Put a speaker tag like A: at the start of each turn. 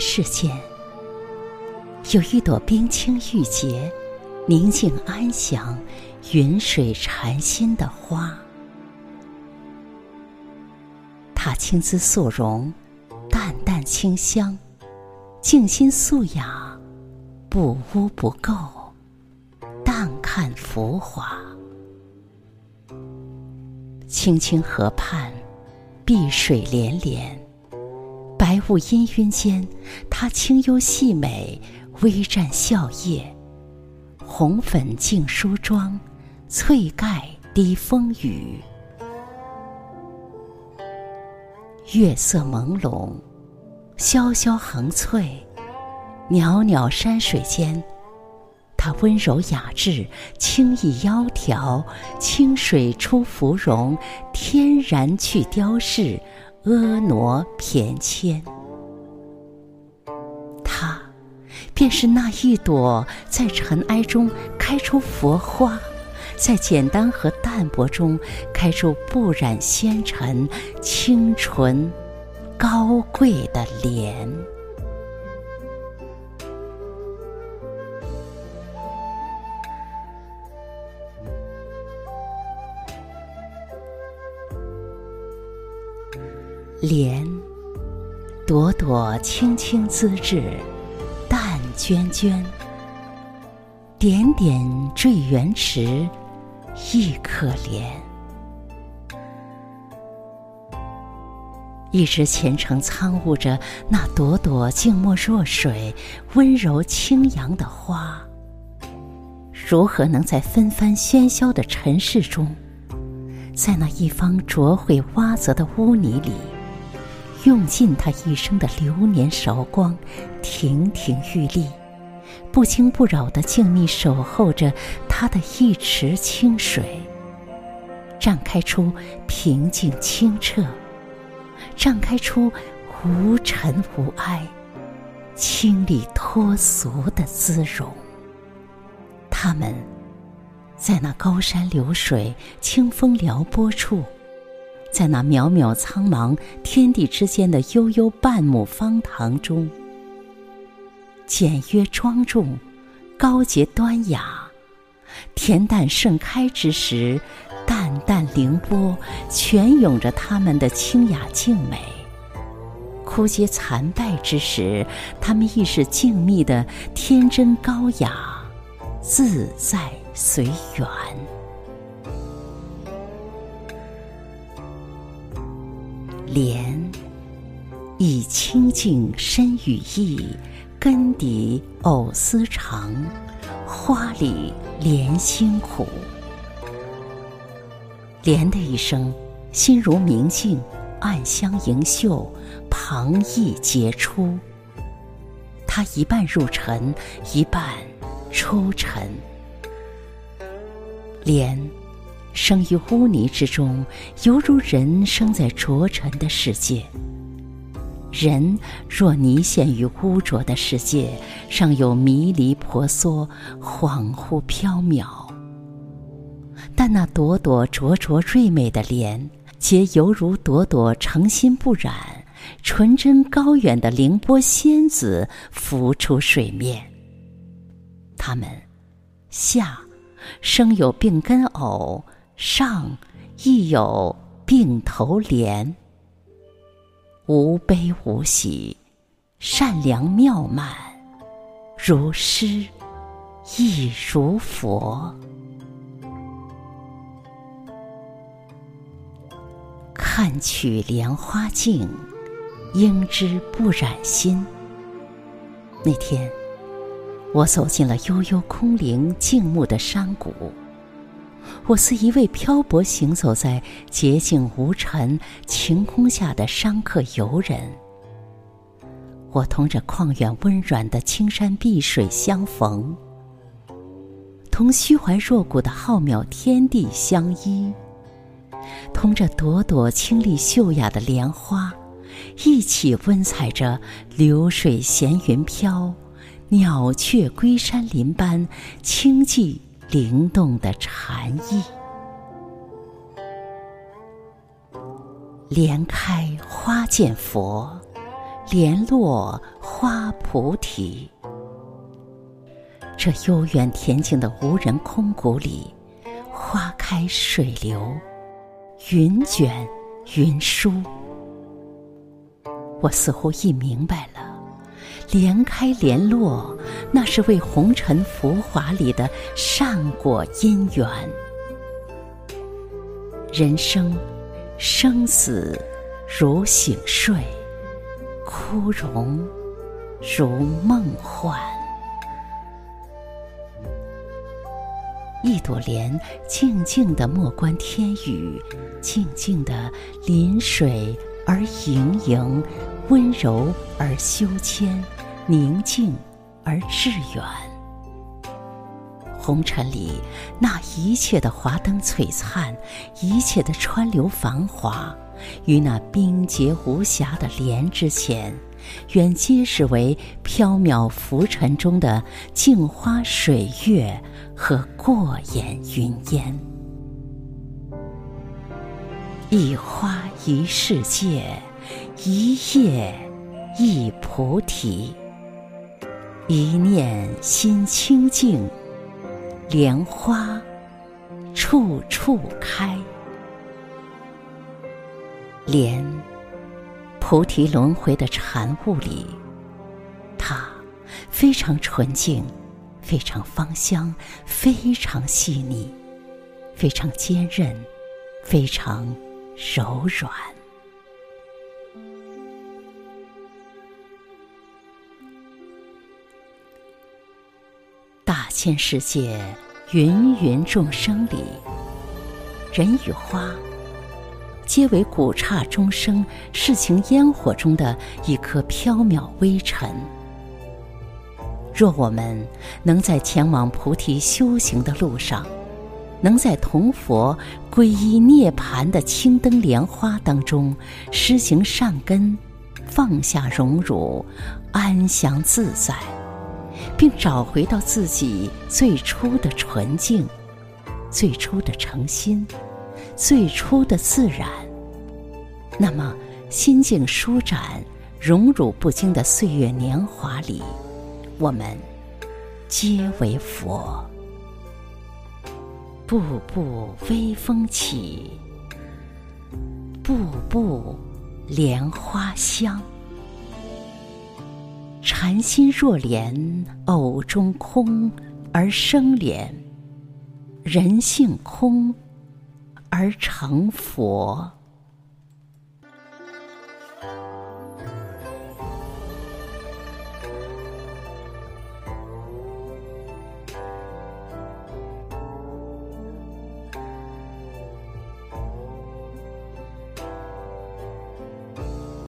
A: 世间，有一朵冰清玉洁、宁静安详、云水禅心的花。它青姿素容，淡淡清香，静心素雅，不污不垢，淡看浮华。青青河畔，碧水连连。白雾氤氲间，她清幽细美，微绽笑靥。红粉净梳妆，翠盖低风雨。月色朦胧，潇潇横翠，袅袅山水间，她温柔雅致，轻逸窈窕。清水出芙蓉，天然去雕饰。婀娜翩跹，她便是那一朵在尘埃中开出佛花，在简单和淡泊中开出不染纤尘、清纯、高贵的莲。莲，朵朵青青姿质，淡娟娟。点点缀圆池，亦可怜。一直虔诚参悟着那朵朵静默若水、温柔清扬的花，如何能在纷繁喧嚣的尘世中，在那一方浊秽洼泽的污泥里？用尽他一生的流年韶光，亭亭玉立，不惊不扰的静谧守候着他的一池清水，绽开出平静清澈，绽开出无尘无埃、清丽脱俗的姿容。他们，在那高山流水、清风撩拨处。在那渺渺苍茫天地之间的悠悠半亩方塘中，简约庄重，高洁端雅，恬淡盛开之时，淡淡凌波，泉涌着他们的清雅静美；枯竭残败之时，他们亦是静谧的天真高雅，自在随缘。莲，以清净身语意，根底藕丝长，花里莲心苦。莲的一生，心如明镜，暗香盈袖，旁逸杰出。它一半入尘，一半出尘。莲。生于污泥之中，犹如人生在浊尘的世界。人若泥陷于污浊的世界，尚有迷离婆娑、恍惚缥缈；但那朵朵灼灼瑞美的莲，皆犹如朵朵诚心不染、纯真高远的凌波仙子浮出水面。他们下生有病根藕。上亦有并头莲，无悲无喜，善良妙曼，如诗亦如佛。看取莲花净，应知不染心。那天，我走进了悠悠空灵静穆的山谷。我似一位漂泊行走在洁净无尘晴空下的商客游人。我同这旷远温软的青山碧水相逢，同虚怀若谷的浩渺天地相依，同这朵朵清丽秀雅的莲花，一起温采着流水闲云飘，鸟雀归山林般清寂。灵动的禅意，莲开花见佛，莲落花菩提。这悠远恬静的无人空谷里，花开水流，云卷云舒。我似乎已明白了，莲开莲落，那是为红尘浮华里的善果因缘。人生，生死如醒睡，枯荣如梦幻。一朵莲静静的莫观天宇，静静的临水而盈盈，温柔而修谦，宁静而致远。红尘里那一切的华灯璀璨，一切的川流繁华，于那冰洁无瑕的莲之前，远皆是为缥缈浮尘中的镜花水月。和过眼云烟，一花一世界，一叶一菩提，一念心清净，莲花处处开。莲，菩提轮回的禅悟里，它非常纯净。非常芳香，非常细腻，非常坚韧，非常柔软。千世界，芸芸众生里，人与花，皆为古刹中生、世情烟火中的一颗缥缈微尘。若我们能在前往菩提修行的路上，能在同佛皈依涅盘的青灯莲花当中施行善根，放下荣辱，安详自在，并找回到自己最初的纯净、最初的诚心、最初的自然，那么心境舒展、荣辱不惊的岁月年华里。我们皆为佛，步步微风起，步步莲花香。禅心若莲，藕中空而生莲；人性空而成佛。